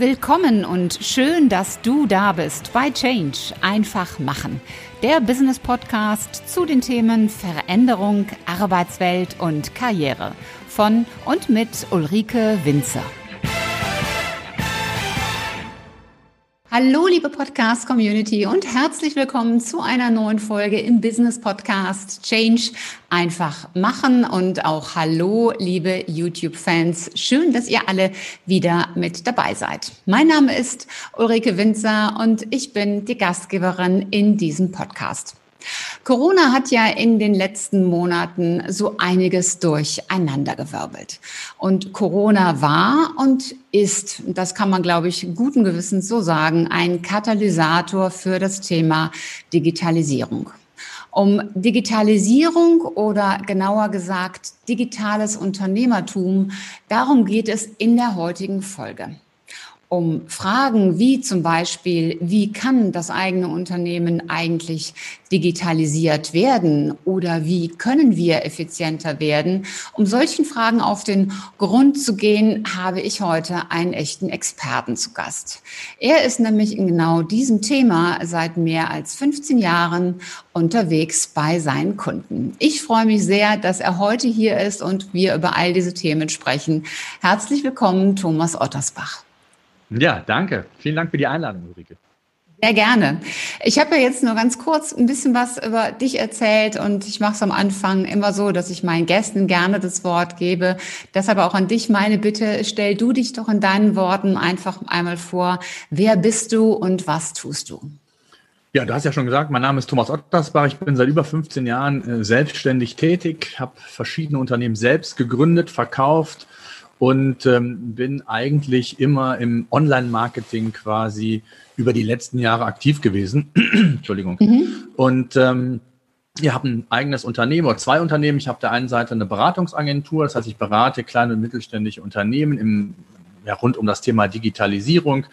Willkommen und schön, dass du da bist bei Change. Einfach machen. Der Business Podcast zu den Themen Veränderung, Arbeitswelt und Karriere. Von und mit Ulrike Winzer. Hallo, liebe Podcast-Community und herzlich willkommen zu einer neuen Folge im Business-Podcast Change einfach machen und auch Hallo, liebe YouTube-Fans. Schön, dass ihr alle wieder mit dabei seid. Mein Name ist Ulrike Winzer und ich bin die Gastgeberin in diesem Podcast. Corona hat ja in den letzten Monaten so einiges durcheinandergewirbelt. Und Corona war und ist, das kann man, glaube ich, guten Gewissens so sagen, ein Katalysator für das Thema Digitalisierung. Um Digitalisierung oder genauer gesagt digitales Unternehmertum, darum geht es in der heutigen Folge um Fragen wie zum Beispiel, wie kann das eigene Unternehmen eigentlich digitalisiert werden oder wie können wir effizienter werden? Um solchen Fragen auf den Grund zu gehen, habe ich heute einen echten Experten zu Gast. Er ist nämlich in genau diesem Thema seit mehr als 15 Jahren unterwegs bei seinen Kunden. Ich freue mich sehr, dass er heute hier ist und wir über all diese Themen sprechen. Herzlich willkommen, Thomas Ottersbach. Ja, danke. Vielen Dank für die Einladung, Ulrike. Sehr gerne. Ich habe ja jetzt nur ganz kurz ein bisschen was über dich erzählt und ich mache es am Anfang immer so, dass ich meinen Gästen gerne das Wort gebe. Deshalb auch an dich meine Bitte, stell du dich doch in deinen Worten einfach einmal vor. Wer bist du und was tust du? Ja, du hast ja schon gesagt, mein Name ist Thomas Ottersbach. Ich bin seit über 15 Jahren äh, selbstständig tätig, habe verschiedene Unternehmen selbst gegründet, verkauft, und ähm, bin eigentlich immer im Online-Marketing quasi über die letzten Jahre aktiv gewesen. Entschuldigung. Mhm. Und ähm, wir haben ein eigenes Unternehmen oder zwei Unternehmen. Ich habe auf der einen Seite eine Beratungsagentur, das heißt, ich berate kleine und mittelständische Unternehmen im, ja, rund um das Thema Digitalisierung,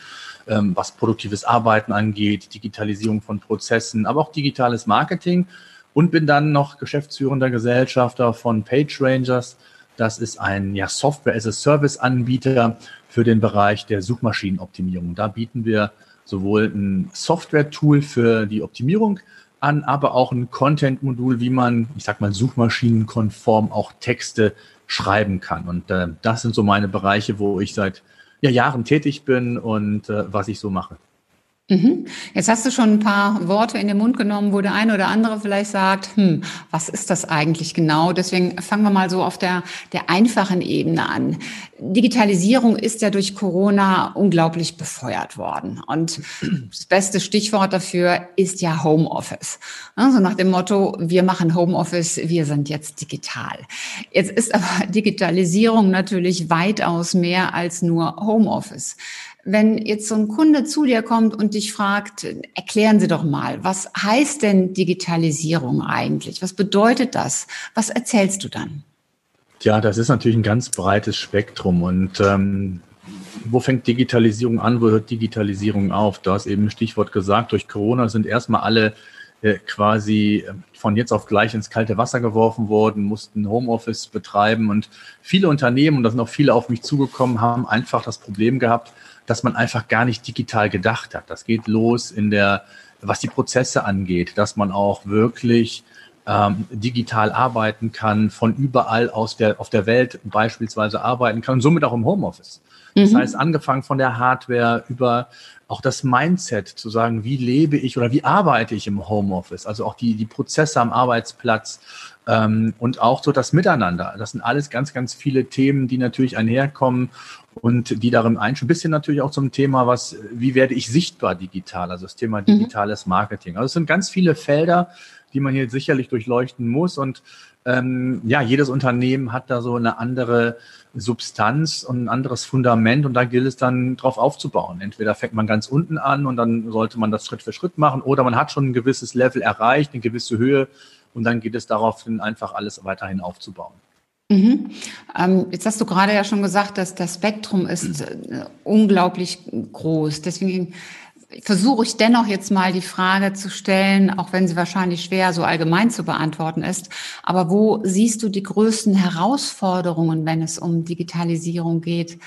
ähm, was produktives Arbeiten angeht, Digitalisierung von Prozessen, aber auch digitales Marketing und bin dann noch geschäftsführender Gesellschafter von PageRangers das ist ein ja, Software-as-a-Service-Anbieter für den Bereich der Suchmaschinenoptimierung. Da bieten wir sowohl ein Software-Tool für die Optimierung an, aber auch ein Content-Modul, wie man, ich sag mal, suchmaschinenkonform auch Texte schreiben kann. Und äh, das sind so meine Bereiche, wo ich seit ja, Jahren tätig bin und äh, was ich so mache. Mhm. Jetzt hast du schon ein paar Worte in den Mund genommen, wo der eine oder andere vielleicht sagt, hm, was ist das eigentlich genau? Deswegen fangen wir mal so auf der, der einfachen Ebene an. Digitalisierung ist ja durch Corona unglaublich befeuert worden. Und das beste Stichwort dafür ist ja Homeoffice. Also nach dem Motto, wir machen Homeoffice, wir sind jetzt digital. Jetzt ist aber Digitalisierung natürlich weitaus mehr als nur Homeoffice. Wenn jetzt so ein Kunde zu dir kommt und dich fragt, erklären Sie doch mal, was heißt denn Digitalisierung eigentlich? Was bedeutet das? Was erzählst du dann? Ja, das ist natürlich ein ganz breites Spektrum und ähm, wo fängt Digitalisierung an, wo hört Digitalisierung auf? Du hast eben ein Stichwort gesagt, durch Corona sind erstmal alle äh, quasi äh, von jetzt auf gleich ins kalte Wasser geworfen worden, mussten Homeoffice betreiben und viele Unternehmen, und da sind auch viele auf mich zugekommen, haben einfach das Problem gehabt, dass man einfach gar nicht digital gedacht hat. Das geht los in der, was die Prozesse angeht, dass man auch wirklich ähm, digital arbeiten kann, von überall aus der, auf der Welt beispielsweise arbeiten kann und somit auch im Homeoffice. Das mhm. heißt, angefangen von der Hardware über auch das Mindset zu sagen, wie lebe ich oder wie arbeite ich im Homeoffice, also auch die, die Prozesse am Arbeitsplatz ähm, und auch so das Miteinander. Das sind alles ganz, ganz viele Themen, die natürlich einherkommen und die darin ein ein bisschen natürlich auch zum Thema, was, wie werde ich sichtbar digital, also das Thema mhm. digitales Marketing. Also es sind ganz viele Felder, die man hier sicherlich durchleuchten muss und ähm, ja, jedes Unternehmen hat da so eine andere Substanz und ein anderes Fundament und da gilt es dann drauf aufzubauen. Entweder fängt man ganz unten an und dann sollte man das Schritt für Schritt machen oder man hat schon ein gewisses Level erreicht, eine gewisse Höhe und dann geht es darauf hin, einfach alles weiterhin aufzubauen. Mhm. Ähm, jetzt hast du gerade ja schon gesagt, dass das Spektrum ist äh, unglaublich groß. Deswegen versuche ich dennoch jetzt mal die Frage zu stellen, auch wenn sie wahrscheinlich schwer so allgemein zu beantworten ist. Aber wo siehst du die größten Herausforderungen, wenn es um Digitalisierung geht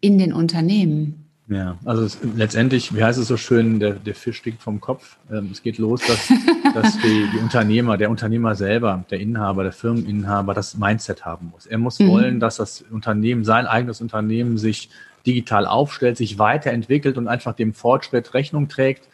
in den Unternehmen? Ja, also es, letztendlich, wie heißt es so schön, der, der Fisch stinkt vom Kopf. Ähm, es geht los, dass, dass die, die, Unternehmer, der Unternehmer selber, der Inhaber, der Firmeninhaber das Mindset haben muss. Er muss mhm. wollen, dass das Unternehmen, sein eigenes Unternehmen sich digital aufstellt, sich weiterentwickelt und einfach dem Fortschritt Rechnung trägt.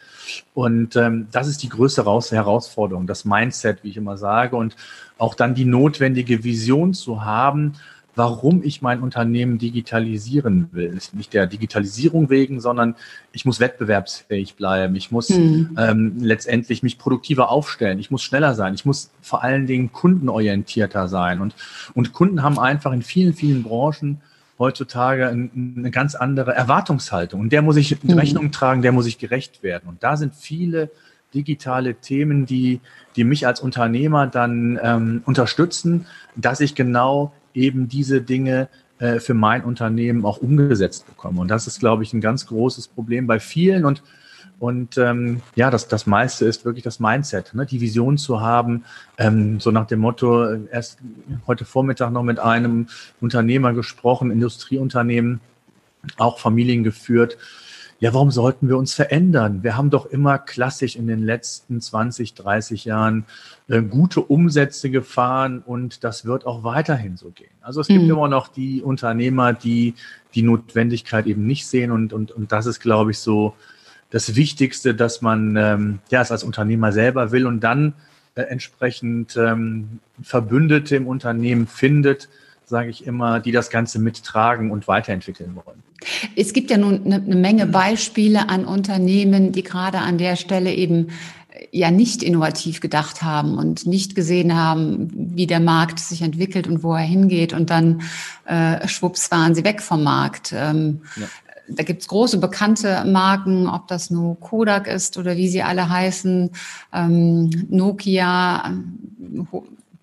Und ähm, das ist die größte Herausforderung, das Mindset, wie ich immer sage, und auch dann die notwendige Vision zu haben, warum ich mein Unternehmen digitalisieren will. Nicht der Digitalisierung wegen, sondern ich muss wettbewerbsfähig bleiben. Ich muss hm. ähm, letztendlich mich produktiver aufstellen. Ich muss schneller sein. Ich muss vor allen Dingen kundenorientierter sein. Und, und Kunden haben einfach in vielen, vielen Branchen heutzutage eine ganz andere Erwartungshaltung. Und der muss ich hm. Rechnung tragen, der muss ich gerecht werden. Und da sind viele digitale Themen, die, die mich als Unternehmer dann ähm, unterstützen, dass ich genau eben diese Dinge äh, für mein Unternehmen auch umgesetzt bekomme. Und das ist, glaube ich, ein ganz großes Problem bei vielen. Und, und ähm, ja, das, das meiste ist wirklich das Mindset, ne? die Vision zu haben, ähm, so nach dem Motto, äh, erst heute Vormittag noch mit einem Unternehmer gesprochen, Industrieunternehmen, auch Familien geführt ja, warum sollten wir uns verändern? Wir haben doch immer klassisch in den letzten 20, 30 Jahren äh, gute Umsätze gefahren und das wird auch weiterhin so gehen. Also es gibt mhm. immer noch die Unternehmer, die die Notwendigkeit eben nicht sehen und, und, und das ist, glaube ich, so das Wichtigste, dass man ähm, ja, es als Unternehmer selber will und dann äh, entsprechend ähm, Verbündete im Unternehmen findet, sage ich immer, die das Ganze mittragen und weiterentwickeln wollen. Es gibt ja nun eine, eine Menge Beispiele an Unternehmen, die gerade an der Stelle eben äh, ja nicht innovativ gedacht haben und nicht gesehen haben, wie der Markt sich entwickelt und wo er hingeht. Und dann äh, schwupps waren sie weg vom Markt. Ähm, ja. Da gibt's große bekannte Marken, ob das nur Kodak ist oder wie sie alle heißen, ähm, Nokia,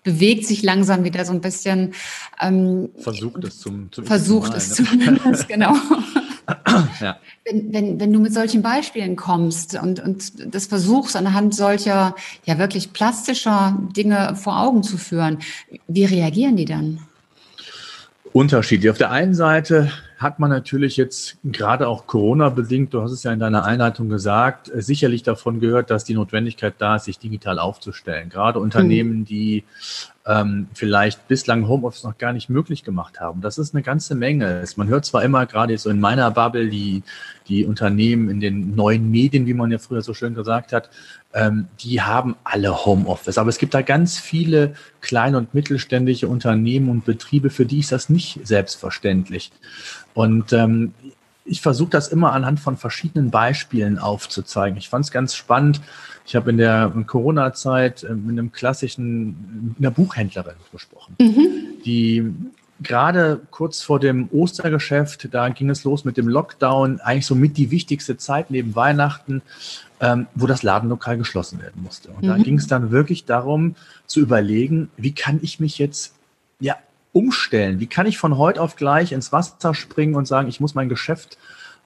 bewegt sich langsam wieder so ein bisschen. Ähm, versucht es zum, zum Versucht es ne? zumindest, genau. ja. wenn, wenn, wenn du mit solchen Beispielen kommst und, und das versuchst anhand solcher ja wirklich plastischer Dinge vor Augen zu führen, wie reagieren die dann? Unterschiedlich. Auf der einen Seite hat man natürlich jetzt gerade auch Corona-bedingt, du hast es ja in deiner Einleitung gesagt, äh, sicherlich davon gehört, dass die Notwendigkeit da ist, sich digital aufzustellen. Gerade Unternehmen, mhm. die ähm, vielleicht bislang Homeoffice noch gar nicht möglich gemacht haben. Das ist eine ganze Menge. Man hört zwar immer, gerade so in meiner Bubble, die, die Unternehmen in den neuen Medien, wie man ja früher so schön gesagt hat, ähm, die haben alle Homeoffice. Aber es gibt da ganz viele kleine und mittelständische Unternehmen und Betriebe, für die ist das nicht selbstverständlich. Und ähm, ich versuche das immer anhand von verschiedenen Beispielen aufzuzeigen. Ich fand es ganz spannend. Ich habe in der Corona-Zeit äh, mit einem klassischen, einer Buchhändlerin gesprochen, mhm. die gerade kurz vor dem Ostergeschäft, da ging es los mit dem Lockdown, eigentlich so mit die wichtigste Zeit neben Weihnachten, ähm, wo das Ladenlokal geschlossen werden musste. Und mhm. da ging es dann wirklich darum zu überlegen, wie kann ich mich jetzt ja umstellen? Wie kann ich von heute auf gleich ins Wasser springen und sagen, ich muss mein Geschäft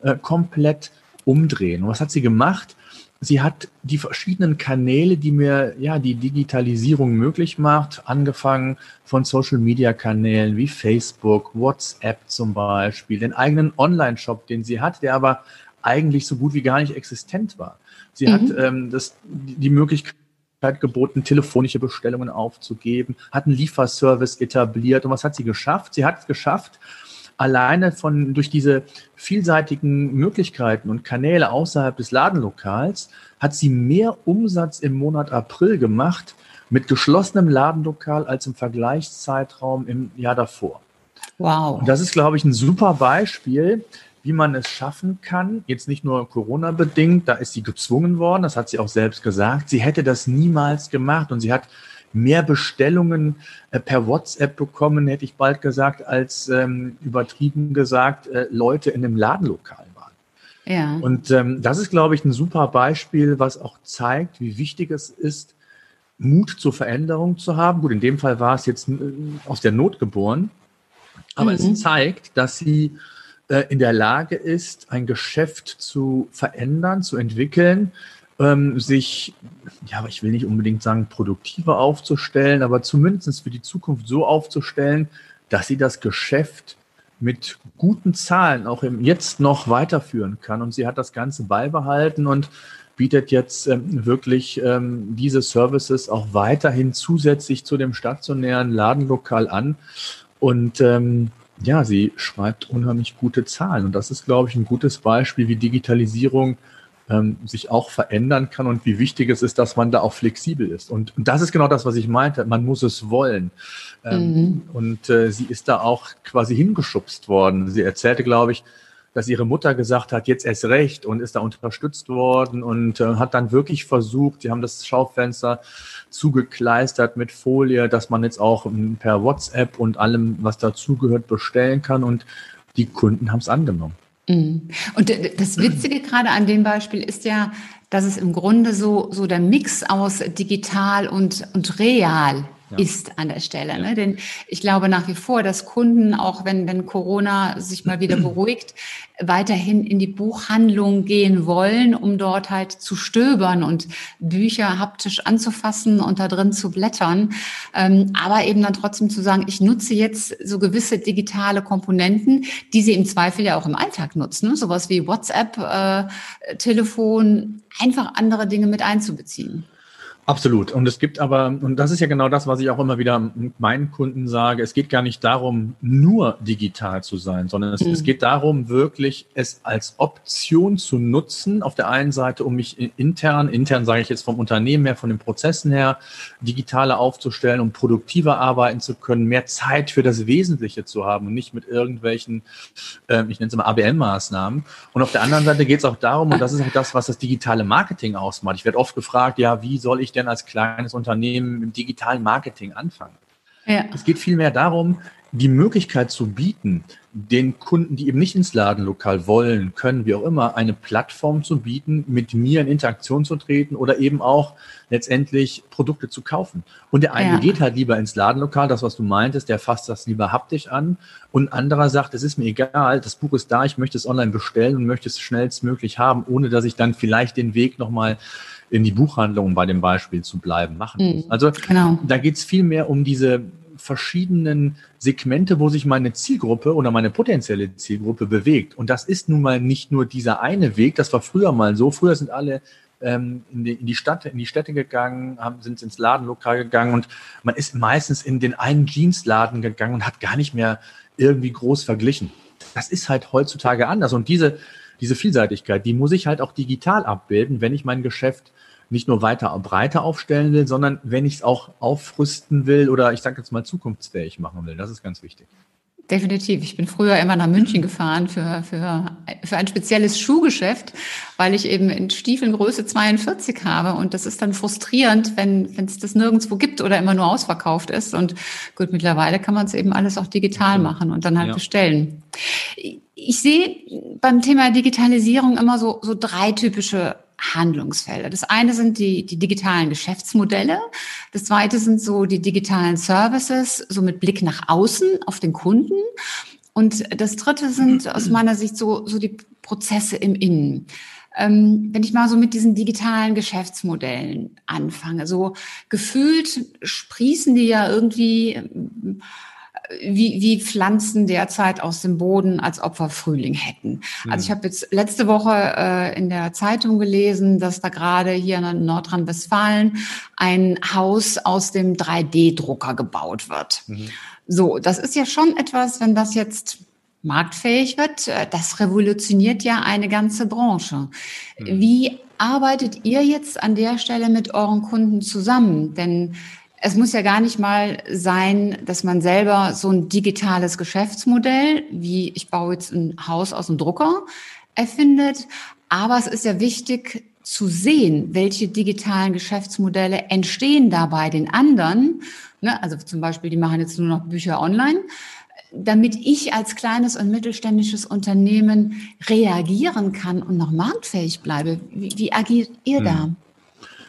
äh, komplett umdrehen? Und was hat sie gemacht? Sie hat die verschiedenen Kanäle, die mir ja die Digitalisierung möglich macht, angefangen von Social Media Kanälen wie Facebook, WhatsApp zum Beispiel, den eigenen Online-Shop, den sie hat, der aber eigentlich so gut wie gar nicht existent war. Sie mhm. hat ähm, das, die Möglichkeit geboten, telefonische Bestellungen aufzugeben, hat einen Lieferservice etabliert. Und was hat sie geschafft? Sie hat es geschafft, alleine von, durch diese vielseitigen Möglichkeiten und Kanäle außerhalb des Ladenlokals, hat sie mehr Umsatz im Monat April gemacht mit geschlossenem Ladenlokal als im Vergleichszeitraum im Jahr davor. Wow. Und das ist, glaube ich, ein super Beispiel, wie man es schaffen kann, jetzt nicht nur Corona-bedingt, da ist sie gezwungen worden, das hat sie auch selbst gesagt. Sie hätte das niemals gemacht und sie hat mehr Bestellungen äh, per WhatsApp bekommen, hätte ich bald gesagt, als ähm, übertrieben gesagt äh, Leute in dem Ladenlokal waren. Ja. Und ähm, das ist, glaube ich, ein super Beispiel, was auch zeigt, wie wichtig es ist, Mut zur Veränderung zu haben. Gut, in dem Fall war es jetzt äh, aus der Not geboren, aber mhm. es zeigt, dass sie äh, in der Lage ist, ein Geschäft zu verändern, zu entwickeln, ähm, sich, ja, ich will nicht unbedingt sagen, produktiver aufzustellen, aber zumindest für die Zukunft so aufzustellen, dass sie das Geschäft mit guten Zahlen auch im Jetzt noch weiterführen kann. Und sie hat das Ganze beibehalten und bietet jetzt ähm, wirklich ähm, diese Services auch weiterhin zusätzlich zu dem stationären Ladenlokal an. Und ähm, ja, sie schreibt unheimlich gute Zahlen. Und das ist, glaube ich, ein gutes Beispiel, wie Digitalisierung ähm, sich auch verändern kann und wie wichtig es ist, dass man da auch flexibel ist. Und, und das ist genau das, was ich meinte. Man muss es wollen. Ähm, mhm. Und äh, sie ist da auch quasi hingeschubst worden. Sie erzählte, glaube ich, dass ihre Mutter gesagt hat, jetzt erst recht und ist da unterstützt worden und äh, hat dann wirklich versucht, sie haben das Schaufenster zugekleistert mit Folie, dass man jetzt auch ähm, per WhatsApp und allem, was dazugehört, bestellen kann und die Kunden haben es angenommen. Mhm. Und das Witzige gerade an dem Beispiel ist ja, dass es im Grunde so, so der Mix aus digital und, und real ja. ist an der Stelle. Ne? Denn ich glaube nach wie vor, dass Kunden, auch wenn, wenn Corona sich mal wieder beruhigt, weiterhin in die Buchhandlung gehen wollen, um dort halt zu stöbern und Bücher haptisch anzufassen und da drin zu blättern. Ähm, aber eben dann trotzdem zu sagen, ich nutze jetzt so gewisse digitale Komponenten, die sie im Zweifel ja auch im Alltag nutzen. Ne? Sowas wie WhatsApp, äh, Telefon, einfach andere Dinge mit einzubeziehen. Absolut. Und es gibt aber, und das ist ja genau das, was ich auch immer wieder meinen Kunden sage, es geht gar nicht darum, nur digital zu sein, sondern es, mhm. es, geht darum, wirklich es als Option zu nutzen. Auf der einen Seite, um mich intern, intern sage ich jetzt vom Unternehmen her, von den Prozessen her, digitaler aufzustellen, um produktiver arbeiten zu können, mehr Zeit für das Wesentliche zu haben und nicht mit irgendwelchen, äh, ich nenne es mal ABM-Maßnahmen. Und auf der anderen Seite geht es auch darum, und das ist auch das, was das digitale Marketing ausmacht. Ich werde oft gefragt, ja, wie soll ich denn als kleines Unternehmen im digitalen Marketing anfangen? Ja. Es geht vielmehr darum, die Möglichkeit zu bieten, den Kunden, die eben nicht ins Ladenlokal wollen, können, wie auch immer, eine Plattform zu bieten, mit mir in Interaktion zu treten oder eben auch letztendlich Produkte zu kaufen. Und der eine ja. geht halt lieber ins Ladenlokal, das, was du meintest, der fasst das lieber haptisch an. Und ein anderer sagt, es ist mir egal, das Buch ist da, ich möchte es online bestellen und möchte es schnellstmöglich haben, ohne dass ich dann vielleicht den Weg nochmal in die Buchhandlung, um bei dem Beispiel zu bleiben, machen muss. Mhm, also genau. da geht es viel mehr um diese verschiedenen Segmente, wo sich meine Zielgruppe oder meine potenzielle Zielgruppe bewegt. Und das ist nun mal nicht nur dieser eine Weg, das war früher mal so. Früher sind alle ähm, in, die, in die Stadt, in die Städte gegangen, haben, sind ins Ladenlokal gegangen und man ist meistens in den einen Jeansladen gegangen und hat gar nicht mehr irgendwie groß verglichen. Das ist halt heutzutage anders. Und diese, diese Vielseitigkeit, die muss ich halt auch digital abbilden, wenn ich mein Geschäft nicht nur weiter breiter aufstellen will, sondern wenn ich es auch aufrüsten will oder ich sage jetzt mal zukunftsfähig machen will. Das ist ganz wichtig. Definitiv. Ich bin früher immer nach München gefahren für, für, für ein spezielles Schuhgeschäft, weil ich eben in Stiefeln Größe 42 habe. Und das ist dann frustrierend, wenn wenn es das nirgendwo gibt oder immer nur ausverkauft ist. Und gut, mittlerweile kann man es eben alles auch digital machen und dann halt ja. bestellen. Ich sehe beim Thema Digitalisierung immer so, so drei typische Handlungsfelder. Das eine sind die, die digitalen Geschäftsmodelle. Das zweite sind so die digitalen Services, so mit Blick nach außen auf den Kunden. Und das dritte sind aus meiner Sicht so, so die Prozesse im Innen. Ähm, wenn ich mal so mit diesen digitalen Geschäftsmodellen anfange, so gefühlt sprießen die ja irgendwie wie, wie Pflanzen derzeit aus dem Boden als Opfer Frühling hätten. Also ich hm. habe jetzt letzte Woche äh, in der Zeitung gelesen, dass da gerade hier in Nordrhein-Westfalen ein Haus aus dem 3D-Drucker gebaut wird. Mhm. So, das ist ja schon etwas, wenn das jetzt marktfähig wird, äh, das revolutioniert ja eine ganze Branche. Mhm. Wie arbeitet ihr jetzt an der Stelle mit euren Kunden zusammen? Denn es muss ja gar nicht mal sein, dass man selber so ein digitales Geschäftsmodell, wie ich baue jetzt ein Haus aus einem Drucker, erfindet. Aber es ist ja wichtig zu sehen, welche digitalen Geschäftsmodelle entstehen da bei den anderen. Ne? Also zum Beispiel, die machen jetzt nur noch Bücher online damit ich als kleines und mittelständisches Unternehmen reagieren kann und noch marktfähig bleibe. Wie, wie agiert ihr hm. da?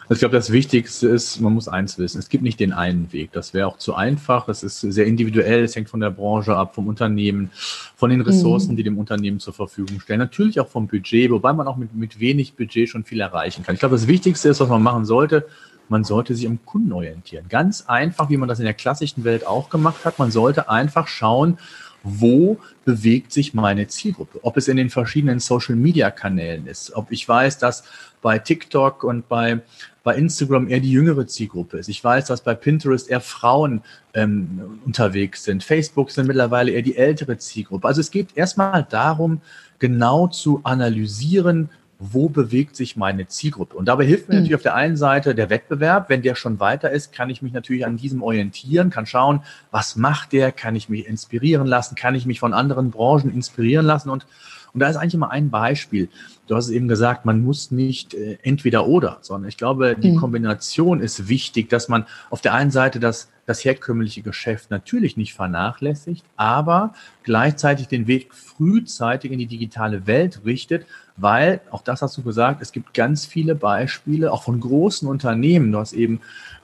Also ich glaube, das Wichtigste ist, man muss eins wissen, es gibt nicht den einen Weg. Das wäre auch zu einfach. Es ist sehr individuell, es hängt von der Branche ab, vom Unternehmen, von den Ressourcen, mhm. die dem Unternehmen zur Verfügung stellen. Natürlich auch vom Budget, wobei man auch mit, mit wenig Budget schon viel erreichen kann. Ich glaube, das Wichtigste ist, was man machen sollte, man sollte sich am Kunden orientieren. Ganz einfach, wie man das in der klassischen Welt auch gemacht hat. Man sollte einfach schauen, wo bewegt sich meine Zielgruppe. Ob es in den verschiedenen Social-Media-Kanälen ist, ob ich weiß, dass bei TikTok und bei, bei Instagram eher die jüngere Zielgruppe ist. Ich weiß, dass bei Pinterest eher Frauen ähm, unterwegs sind. Facebook sind mittlerweile eher die ältere Zielgruppe. Also es geht erstmal darum, genau zu analysieren, wo bewegt sich meine Zielgruppe. Und dabei hilft mir mhm. natürlich auf der einen Seite der Wettbewerb. Wenn der schon weiter ist, kann ich mich natürlich an diesem orientieren, kann schauen, was macht der, kann ich mich inspirieren lassen, kann ich mich von anderen Branchen inspirieren lassen. Und, und da ist eigentlich immer ein Beispiel. Du hast es eben gesagt, man muss nicht äh, entweder oder, sondern ich glaube, die mhm. Kombination ist wichtig, dass man auf der einen Seite das das herkömmliche Geschäft natürlich nicht vernachlässigt, aber gleichzeitig den Weg frühzeitig in die digitale Welt richtet, weil, auch das hast du gesagt, es gibt ganz viele Beispiele, auch von großen Unternehmen, du hast eben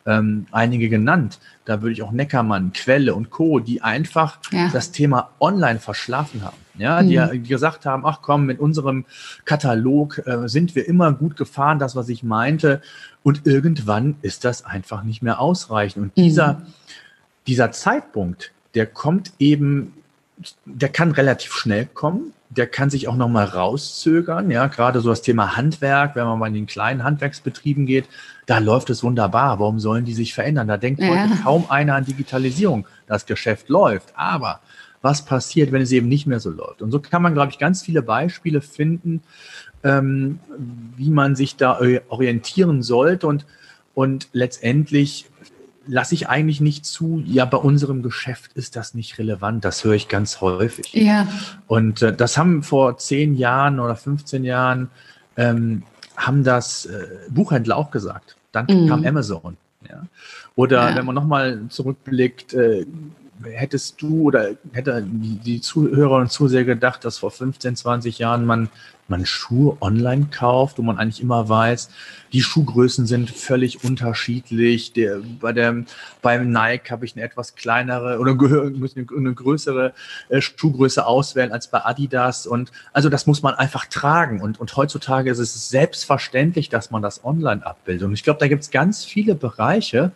ähm, einige genannt, da würde ich auch Neckermann, Quelle und Co., die einfach ja. das Thema online verschlafen haben. Ja, die, mhm. die, gesagt haben, ach komm, mit unserem Katalog äh, sind wir immer gut gefahren, das, was ich meinte. Und irgendwann ist das einfach nicht mehr ausreichend. Und dieser, mhm. dieser Zeitpunkt, der kommt eben, der kann relativ schnell kommen. Der kann sich auch nochmal rauszögern. Ja, gerade so das Thema Handwerk, wenn man mal in den kleinen Handwerksbetrieben geht, da läuft es wunderbar. Warum sollen die sich verändern? Da denkt ja. heute kaum einer an Digitalisierung. Das Geschäft läuft. Aber was passiert, wenn es eben nicht mehr so läuft? Und so kann man, glaube ich, ganz viele Beispiele finden, ähm, wie man sich da orientieren sollte. Und, und letztendlich lasse ich eigentlich nicht zu, ja, bei unserem Geschäft ist das nicht relevant. Das höre ich ganz häufig. Ja. Und äh, das haben vor zehn Jahren oder 15 Jahren, ähm, haben das äh, Buchhändler auch gesagt. Dann mhm. kam Amazon. Ja. Oder ja. wenn man nochmal zurückblickt, äh, hättest du oder hätte die Zuhörer und Zuseher gedacht, dass vor 15, 20 Jahren man man Schuhe online kauft, wo man eigentlich immer weiß, die Schuhgrößen sind völlig unterschiedlich. Der, bei der, beim Nike habe ich eine etwas kleinere oder muss eine, eine größere äh, Schuhgröße auswählen als bei Adidas. Und also das muss man einfach tragen. Und, und heutzutage ist es selbstverständlich, dass man das online abbildet. Und ich glaube, da gibt es ganz viele Bereiche,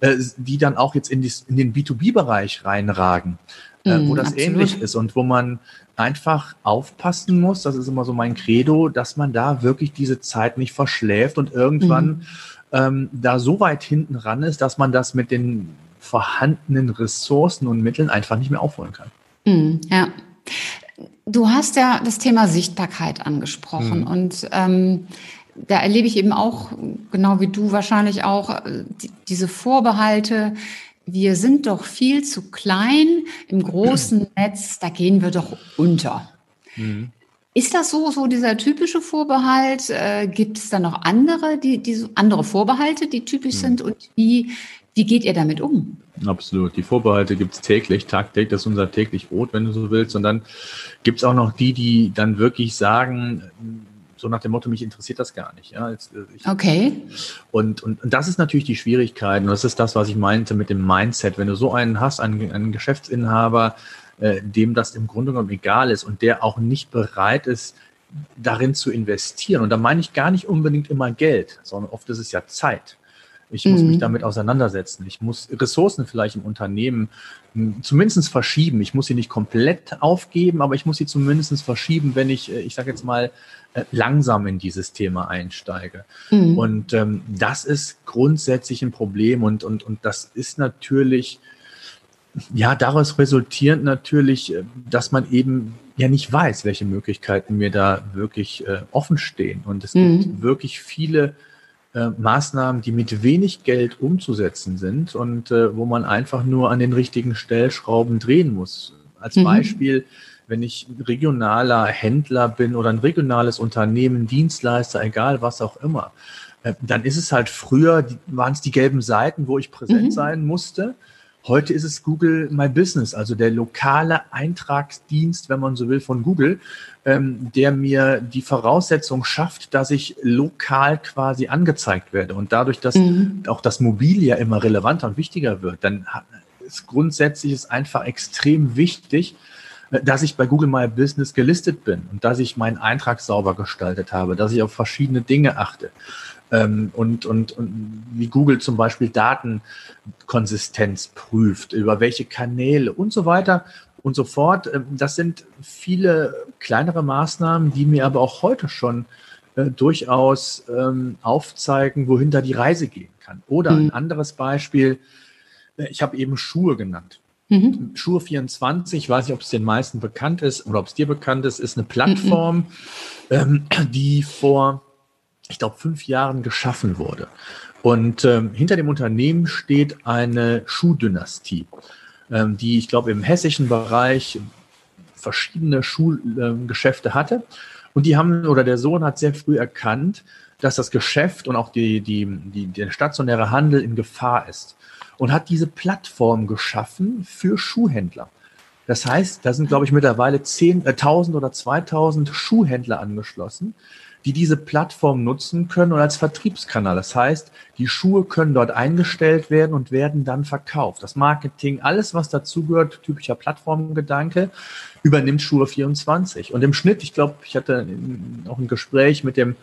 äh, die dann auch jetzt in, die, in den B2B-Bereich reinragen, äh, wo mm, das absolut. ähnlich ist und wo man einfach aufpassen muss, das ist immer so mein Credo, dass man da wirklich diese Zeit nicht verschläft und irgendwann mhm. ähm, da so weit hinten ran ist, dass man das mit den vorhandenen Ressourcen und Mitteln einfach nicht mehr aufholen kann. Mhm, ja. Du hast ja das Thema Sichtbarkeit angesprochen mhm. und ähm, da erlebe ich eben auch, genau wie du wahrscheinlich auch, äh, die, diese Vorbehalte, wir sind doch viel zu klein im großen Netz, da gehen wir doch unter. Mhm. Ist das so, so dieser typische Vorbehalt? Äh, gibt es da noch andere, die, die andere Vorbehalte, die typisch mhm. sind? Und wie, wie geht ihr damit um? Absolut. Die Vorbehalte gibt es täglich, tagtäglich, das ist unser täglich Brot, wenn du so willst. Und dann gibt es auch noch die, die dann wirklich sagen, so nach dem Motto, mich interessiert das gar nicht. Ja, Jetzt, äh, ich, okay. Und, und, und das ist natürlich die Schwierigkeit. Und das ist das, was ich meinte mit dem Mindset. Wenn du so einen hast, einen, einen Geschäftsinhaber, äh, dem das im Grunde genommen egal ist und der auch nicht bereit ist, darin zu investieren. Und da meine ich gar nicht unbedingt immer Geld, sondern oft ist es ja Zeit. Ich muss mhm. mich damit auseinandersetzen. Ich muss Ressourcen vielleicht im Unternehmen hm, zumindest verschieben. Ich muss sie nicht komplett aufgeben, aber ich muss sie zumindest verschieben, wenn ich, äh, ich sage jetzt mal, äh, langsam in dieses Thema einsteige. Mhm. Und ähm, das ist grundsätzlich ein Problem und, und, und das ist natürlich, ja, daraus resultierend natürlich, äh, dass man eben ja nicht weiß, welche Möglichkeiten mir da wirklich äh, offen stehen. Und es mhm. gibt wirklich viele äh, Maßnahmen, die mit wenig Geld umzusetzen sind und äh, wo man einfach nur an den richtigen Stellschrauben drehen muss. Als mhm. Beispiel, wenn ich regionaler Händler bin oder ein regionales Unternehmen, Dienstleister, egal was auch immer, äh, dann ist es halt früher, waren es die gelben Seiten, wo ich präsent mhm. sein musste. Heute ist es Google My Business, also der lokale Eintragsdienst, wenn man so will, von Google, ähm, der mir die Voraussetzung schafft, dass ich lokal quasi angezeigt werde. Und dadurch, dass mhm. auch das Mobil ja immer relevanter und wichtiger wird, dann ist grundsätzlich ist einfach extrem wichtig, äh, dass ich bei Google My Business gelistet bin und dass ich meinen Eintrag sauber gestaltet habe, dass ich auf verschiedene Dinge achte ähm, und, und, und wie Google zum Beispiel Datenkonsistenz prüft, über welche Kanäle und so weiter. und so fort. Ähm, das sind viele kleinere Maßnahmen, die mir aber auch heute schon äh, durchaus ähm, aufzeigen, wohin da die Reise gehen kann. Oder mhm. ein anderes Beispiel, äh, ich habe eben Schuhe genannt. Mhm. Schuhe 24, ich weiß nicht, ob es den meisten bekannt ist oder ob es dir bekannt ist, ist eine Plattform, mhm. ähm, die vor, ich glaube, fünf Jahren geschaffen wurde. Und ähm, hinter dem Unternehmen steht eine Schuhdynastie, ähm, die, ich glaube, im hessischen Bereich verschiedene Schuhgeschäfte hatte. Und die haben, oder der Sohn hat sehr früh erkannt, dass das Geschäft und auch die, die, die, der stationäre Handel in Gefahr ist und hat diese Plattform geschaffen für Schuhhändler. Das heißt, da sind, glaube ich, mittlerweile 10, äh, 1000 oder 2000 Schuhhändler angeschlossen, die diese Plattform nutzen können und als Vertriebskanal. Das heißt, die Schuhe können dort eingestellt werden und werden dann verkauft. Das Marketing, alles, was dazugehört, typischer Plattformgedanke, übernimmt Schuhe 24. Und im Schnitt, ich glaube, ich hatte auch ein Gespräch mit dem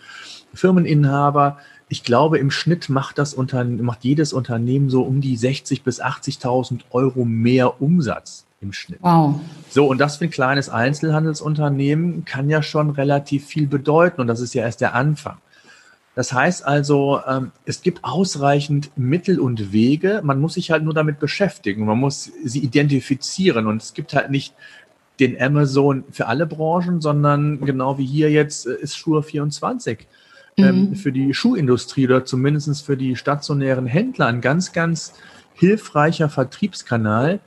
Firmeninhaber, ich glaube, im Schnitt macht das Unternehmen, macht jedes Unternehmen so um die 60 bis 80.000 Euro mehr Umsatz im Schnitt. Wow. So, und das für ein kleines Einzelhandelsunternehmen kann ja schon relativ viel bedeuten und das ist ja erst der Anfang. Das heißt also, ähm, es gibt ausreichend Mittel und Wege. Man muss sich halt nur damit beschäftigen. Man muss sie identifizieren. Und es gibt halt nicht den Amazon für alle Branchen, sondern genau wie hier jetzt äh, ist Schuhe 24 ähm, mhm. für die Schuhindustrie oder zumindest für die stationären Händler ein ganz, ganz hilfreicher Vertriebskanal,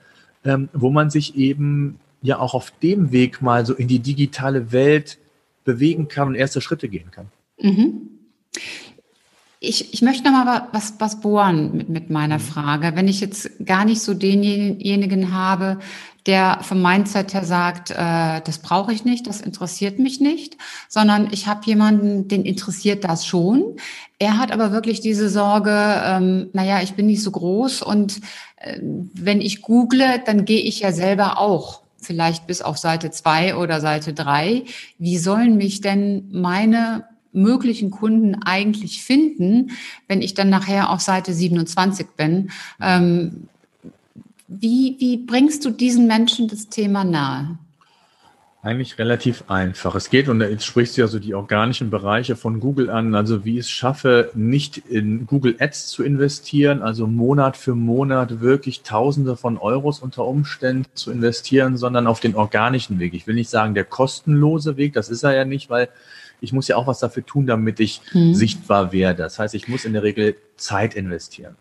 ähm, wo man sich eben ja auch auf dem Weg mal so in die digitale Welt bewegen kann und erste Schritte gehen kann. Mhm. Ich, ich möchte noch mal was, was bohren mit, mit meiner mhm. Frage. Wenn ich jetzt gar nicht so denjenigen habe, der vom Mindset her sagt, äh, das brauche ich nicht, das interessiert mich nicht, sondern ich habe jemanden, den interessiert das schon. Er hat aber wirklich diese Sorge, ähm, naja, ich bin nicht so groß und äh, wenn ich google, dann gehe ich ja selber auch vielleicht bis auf Seite zwei oder Seite drei. Wie sollen mich denn meine möglichen Kunden eigentlich finden, wenn ich dann nachher auf Seite 27 bin? Ähm, wie, wie bringst du diesen Menschen das Thema nahe? Eigentlich relativ einfach. Es geht, und jetzt sprichst du ja so die organischen Bereiche von Google an, also wie ich es schaffe, nicht in Google Ads zu investieren, also Monat für Monat wirklich Tausende von Euros unter Umständen zu investieren, sondern auf den organischen Weg. Ich will nicht sagen der kostenlose Weg, das ist er ja nicht, weil ich muss ja auch was dafür tun, damit ich hm. sichtbar werde. Das heißt, ich muss in der Regel Zeit investieren.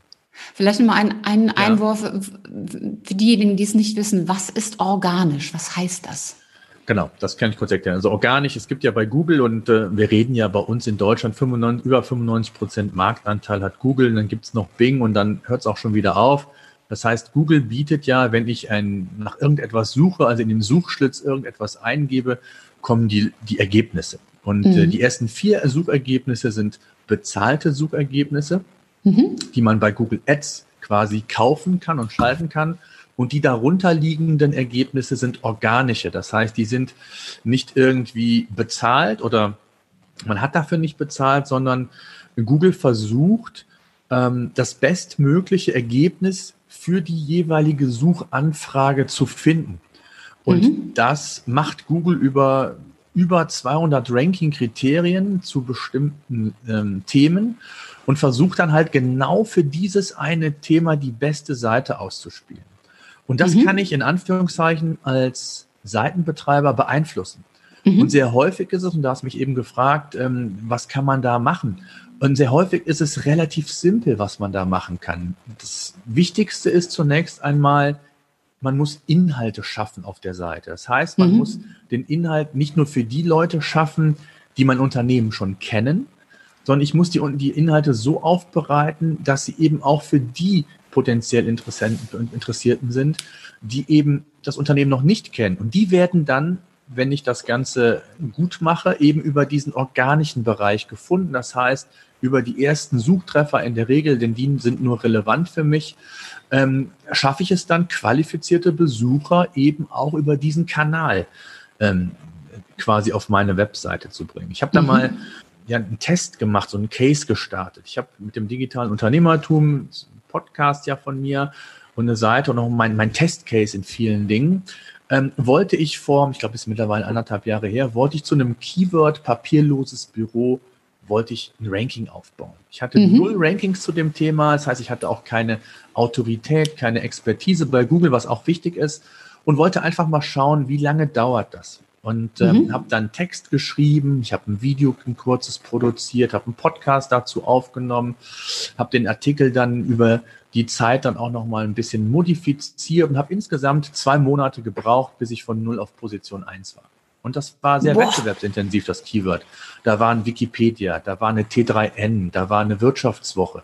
Vielleicht nochmal ein, ein ja. Einwurf für diejenigen, die es nicht wissen. Was ist organisch? Was heißt das? Genau, das kann ich kurz erklären. Also organisch, es gibt ja bei Google und äh, wir reden ja bei uns in Deutschland 95, über 95 Prozent Marktanteil hat Google, und dann gibt es noch Bing und dann hört es auch schon wieder auf. Das heißt, Google bietet ja, wenn ich ein, nach irgendetwas suche, also in den Suchschlitz irgendetwas eingebe, kommen die, die Ergebnisse. Und äh, mhm. äh, die ersten vier Suchergebnisse sind bezahlte Suchergebnisse mhm. die man bei Google Ads quasi kaufen kann und schalten kann. Und die darunter liegenden Ergebnisse sind organische. Das heißt, die sind nicht irgendwie bezahlt oder man hat dafür nicht bezahlt, sondern Google versucht, ähm, das bestmögliche Ergebnis für die jeweilige Suchanfrage zu finden. Und mhm. das macht Google über über 200 Ranking-Kriterien zu bestimmten ähm, Themen und versucht dann halt genau für dieses eine Thema die beste Seite auszuspielen. Und das mhm. kann ich in Anführungszeichen als Seitenbetreiber beeinflussen. Mhm. Und sehr häufig ist es, und da hast mich eben gefragt, ähm, was kann man da machen? Und sehr häufig ist es relativ simpel, was man da machen kann. Das Wichtigste ist zunächst einmal, man muss Inhalte schaffen auf der Seite. Das heißt, man mhm. muss den Inhalt nicht nur für die Leute schaffen, die mein Unternehmen schon kennen, sondern ich muss die, die Inhalte so aufbereiten, dass sie eben auch für die potenziell Interessenten, Interessierten sind, die eben das Unternehmen noch nicht kennen. Und die werden dann, wenn ich das Ganze gut mache, eben über diesen organischen Bereich gefunden. Das heißt, über die ersten Suchtreffer in der Regel, denn die sind nur relevant für mich, ähm, schaffe ich es dann, qualifizierte Besucher eben auch über diesen Kanal ähm, quasi auf meine Webseite zu bringen. Ich habe da mhm. mal ja, einen Test gemacht, so einen Case gestartet. Ich habe mit dem digitalen Unternehmertum, Podcast ja von mir, und eine Seite und auch mein, mein Testcase in vielen Dingen, ähm, wollte ich vor, ich glaube, es ist mittlerweile anderthalb Jahre her, wollte ich zu einem Keyword papierloses Büro, wollte ich ein Ranking aufbauen. Ich hatte mhm. null Rankings zu dem Thema, das heißt, ich hatte auch keine Autorität, keine Expertise bei Google, was auch wichtig ist, und wollte einfach mal schauen, wie lange dauert das. Und ähm, mhm. habe dann Text geschrieben, ich habe ein Video, ein kurzes produziert, habe einen Podcast dazu aufgenommen, habe den Artikel dann über die Zeit dann auch noch mal ein bisschen modifiziert und habe insgesamt zwei Monate gebraucht, bis ich von null auf Position eins war. Und das war sehr Boah. wettbewerbsintensiv, das Keyword. Da war ein Wikipedia, da war eine T3N, da war eine Wirtschaftswoche.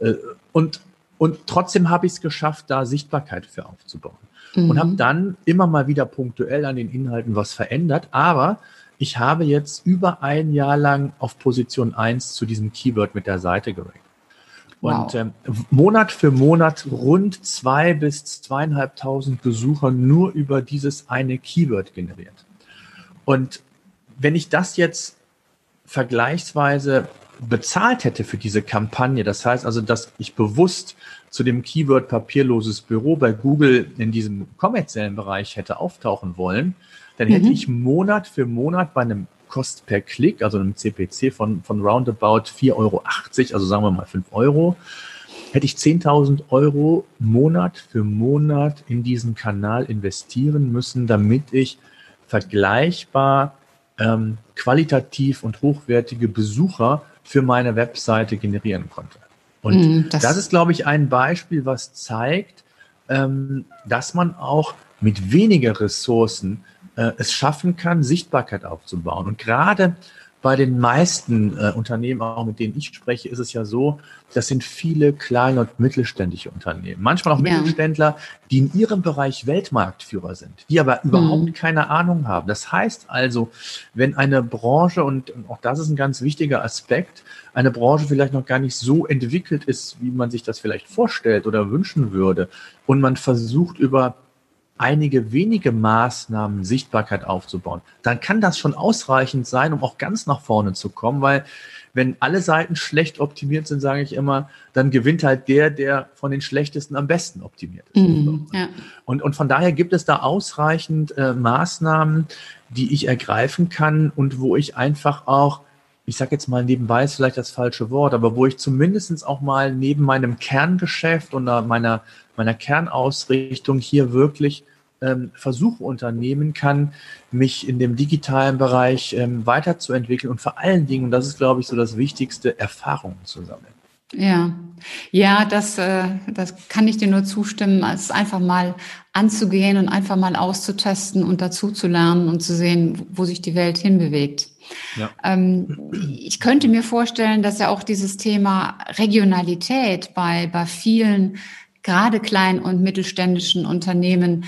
Äh, und, und trotzdem habe ich es geschafft, da Sichtbarkeit für aufzubauen. Mhm. Und habe dann immer mal wieder punktuell an den Inhalten was verändert. Aber ich habe jetzt über ein Jahr lang auf Position eins zu diesem Keyword mit der Seite gerankt. Und wow. ähm, Monat für Monat rund zwei bis zweieinhalbtausend Besucher nur über dieses eine Keyword generiert. Und wenn ich das jetzt vergleichsweise bezahlt hätte für diese Kampagne, das heißt also, dass ich bewusst zu dem Keyword papierloses Büro bei Google in diesem kommerziellen Bereich hätte auftauchen wollen, dann hätte mhm. ich Monat für Monat bei einem Kost per Klick, also einem CPC von, von roundabout 4,80 Euro, also sagen wir mal 5 Euro, hätte ich 10.000 Euro Monat für Monat in diesen Kanal investieren müssen, damit ich vergleichbar ähm, qualitativ und hochwertige Besucher für meine Webseite generieren konnte. Und mm, das, das, ist, glaube ich, ein Beispiel, was zeigt, ähm, dass man auch mit weniger Ressourcen äh, es schaffen kann, Sichtbarkeit aufzubauen. Und gerade bei den meisten äh, Unternehmen, auch mit denen ich spreche, ist es ja so, das sind viele kleine und mittelständische Unternehmen. Manchmal auch ja. Mittelständler, die in ihrem Bereich Weltmarktführer sind, die aber überhaupt mhm. keine Ahnung haben. Das heißt also, wenn eine Branche, und auch das ist ein ganz wichtiger Aspekt, eine Branche vielleicht noch gar nicht so entwickelt ist, wie man sich das vielleicht vorstellt oder wünschen würde, und man versucht über einige wenige Maßnahmen Sichtbarkeit aufzubauen, dann kann das schon ausreichend sein, um auch ganz nach vorne zu kommen, weil wenn alle Seiten schlecht optimiert sind, sage ich immer, dann gewinnt halt der, der von den schlechtesten am besten optimiert ist. Mhm, ja. und, und von daher gibt es da ausreichend äh, Maßnahmen, die ich ergreifen kann und wo ich einfach auch ich sage jetzt mal nebenbei ist vielleicht das falsche Wort, aber wo ich zumindest auch mal neben meinem Kerngeschäft und meiner, meiner Kernausrichtung hier wirklich ähm, Versuche unternehmen kann, mich in dem digitalen Bereich ähm, weiterzuentwickeln und vor allen Dingen, und das ist, glaube ich, so das Wichtigste, Erfahrungen zu sammeln. Ja, ja, das, äh, das kann ich dir nur zustimmen, es einfach mal anzugehen und einfach mal auszutesten und dazu zu lernen und zu sehen, wo sich die Welt hinbewegt. Ja. Ähm, ich könnte mir vorstellen, dass ja auch dieses Thema Regionalität bei, bei vielen, gerade kleinen und mittelständischen Unternehmen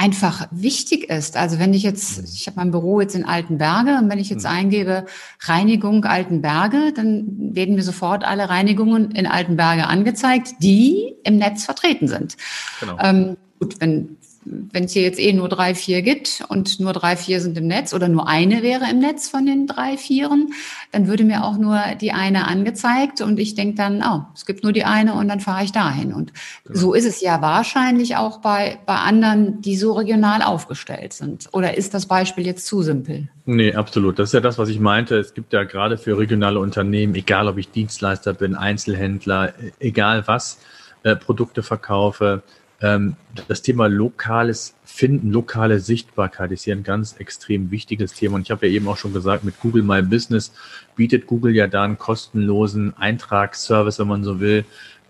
einfach wichtig ist. Also wenn ich jetzt, mhm. ich habe mein Büro jetzt in Altenberge und wenn ich jetzt mhm. eingebe Reinigung Altenberge, dann werden mir sofort alle Reinigungen in Altenberge angezeigt, die im Netz vertreten sind. Genau. Ähm, gut, wenn wenn es hier jetzt eh nur drei, vier gibt und nur drei, vier sind im Netz oder nur eine wäre im Netz von den drei, vieren, dann würde mir auch nur die eine angezeigt und ich denke dann, oh, es gibt nur die eine und dann fahre ich dahin. Und genau. so ist es ja wahrscheinlich auch bei, bei anderen, die so regional aufgestellt sind. Oder ist das Beispiel jetzt zu simpel? Nee, absolut. Das ist ja das, was ich meinte. Es gibt ja gerade für regionale Unternehmen, egal ob ich Dienstleister bin, Einzelhändler, egal was, äh, Produkte verkaufe, ähm, das Thema lokales Finden, lokale Sichtbarkeit ist hier ein ganz extrem wichtiges Thema. Und ich habe ja eben auch schon gesagt, mit Google My Business bietet Google ja da einen kostenlosen Eintragsservice, wenn man so will,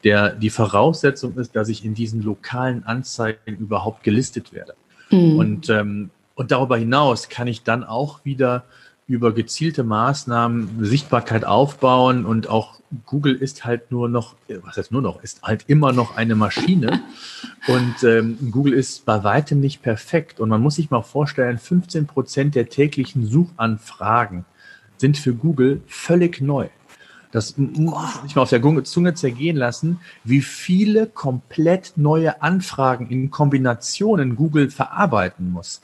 der die Voraussetzung ist, dass ich in diesen lokalen Anzeigen überhaupt gelistet werde. Mhm. Und, ähm, und darüber hinaus kann ich dann auch wieder über gezielte Maßnahmen Sichtbarkeit aufbauen und auch Google ist halt nur noch, was heißt nur noch, ist halt immer noch eine Maschine und ähm, Google ist bei weitem nicht perfekt und man muss sich mal vorstellen, 15 Prozent der täglichen Suchanfragen sind für Google völlig neu. Das muss ich mal auf der Zunge zergehen lassen, wie viele komplett neue Anfragen in Kombinationen Google verarbeiten muss.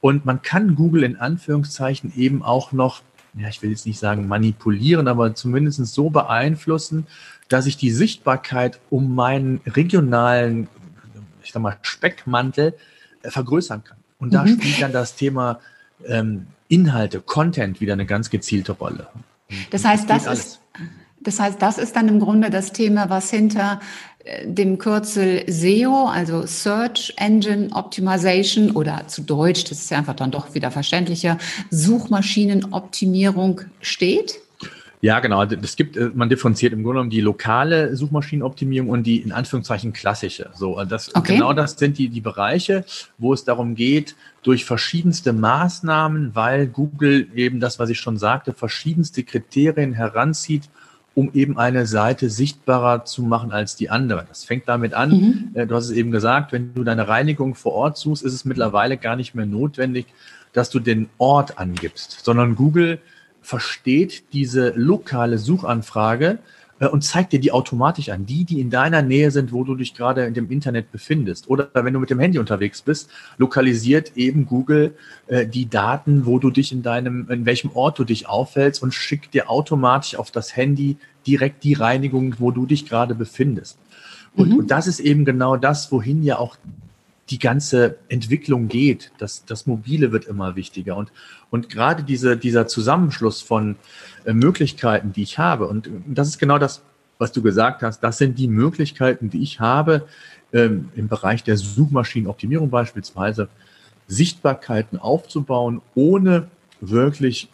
Und man kann Google in Anführungszeichen eben auch noch, ja, ich will jetzt nicht sagen manipulieren, aber zumindest so beeinflussen, dass ich die Sichtbarkeit um meinen regionalen ich sag mal, Speckmantel äh, vergrößern kann. Und da mhm. spielt dann das Thema ähm, Inhalte, Content wieder eine ganz gezielte Rolle. Das heißt, das, das ist, das heißt, das ist dann im Grunde das Thema, was hinter dem Kürzel SEO, also Search Engine Optimization oder zu Deutsch, das ist ja einfach dann doch wieder verständlicher, Suchmaschinenoptimierung steht? Ja, genau. Es gibt, äh, man differenziert im Grunde genommen die lokale Suchmaschinenoptimierung und die in Anführungszeichen klassische. So, das, okay. genau das sind die, die Bereiche, wo es darum geht, durch verschiedenste Maßnahmen, weil Google eben das, was ich schon sagte, verschiedenste Kriterien heranzieht, um eben eine Seite sichtbarer zu machen als die andere. Das fängt damit an, mhm. Äh, du hast es eben gesagt, wenn du deine Reinigung vor Ort suchst, ist es mittlerweile gar nicht mehr notwendig, dass du den Ort angibst, sondern Google versteht diese lokale Suchanfrage und zeigt dir die automatisch an. Die, die in deiner Nähe sind, wo du dich gerade in dem Internet befindest. Oder wenn du mit dem Handy unterwegs bist, lokalisiert eben Google äh, die Daten, wo du dich in deinem, in welchem Ort du dich aufhältst und schickt dir automatisch auf das Handy direkt die Reinigung, wo du dich gerade befindest. Und, mhm. und das ist eben genau das, wohin ja auch die ganze Entwicklung geht. Das, das Mobile wird immer wichtiger. Und, und gerade diese, dieser Zusammenschluss von äh, Möglichkeiten, die ich habe, und das ist genau das, was du gesagt hast, das sind die Möglichkeiten, die ich habe, ähm, im Bereich der Suchmaschinenoptimierung beispielsweise, Sichtbarkeiten aufzubauen, ohne wirklich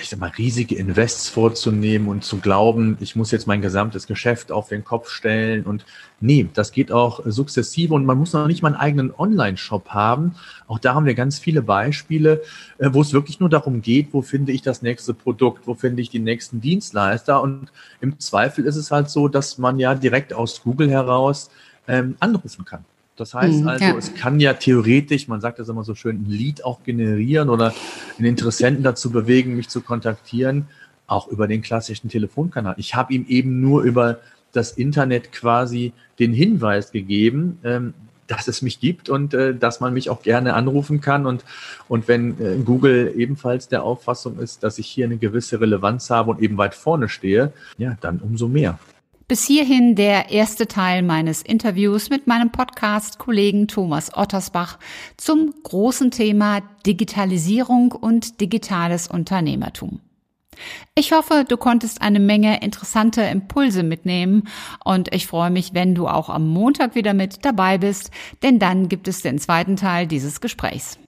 ich sag mal, riesige Invests vorzunehmen und zu glauben, ich muss jetzt mein gesamtes Geschäft auf den Kopf stellen und nee, das geht auch sukzessive und man muss noch nicht mal einen eigenen Online-Shop haben. Auch da haben wir ganz viele Beispiele, äh, wo es wirklich nur darum geht, wo finde ich das nächste Produkt, wo finde ich die nächsten Dienstleister und im Zweifel ist es halt so, dass man ja direkt aus Google heraus ähm, anrufen kann. Das heißt mhm, also, ja. es kann ja theoretisch, man sagt das immer so schön, ein Lead auch generieren oder einen Interessenten dazu bewegen, mich zu kontaktieren, auch über den klassischen Telefonkanal. Ich habe ihm eben nur über das Internet quasi den Hinweis gegeben, ähm, dass es mich gibt und äh, dass man mich auch gerne anrufen kann. Und, und wenn äh, Google ebenfalls der Auffassung ist, dass ich hier eine gewisse Relevanz habe und eben weit vorne stehe, ja, dann umso mehr. Bis hierhin der erste Teil meines Interviews mit meinem Podcast-Kollegen Thomas Ottersbach zum großen Thema Digitalisierung und digitales Unternehmertum. Ich hoffe, du konntest eine Menge interessante Impulse mitnehmen und ich freue mich, wenn du auch am Montag wieder mit dabei bist, denn dann gibt es den zweiten Teil dieses Gesprächs.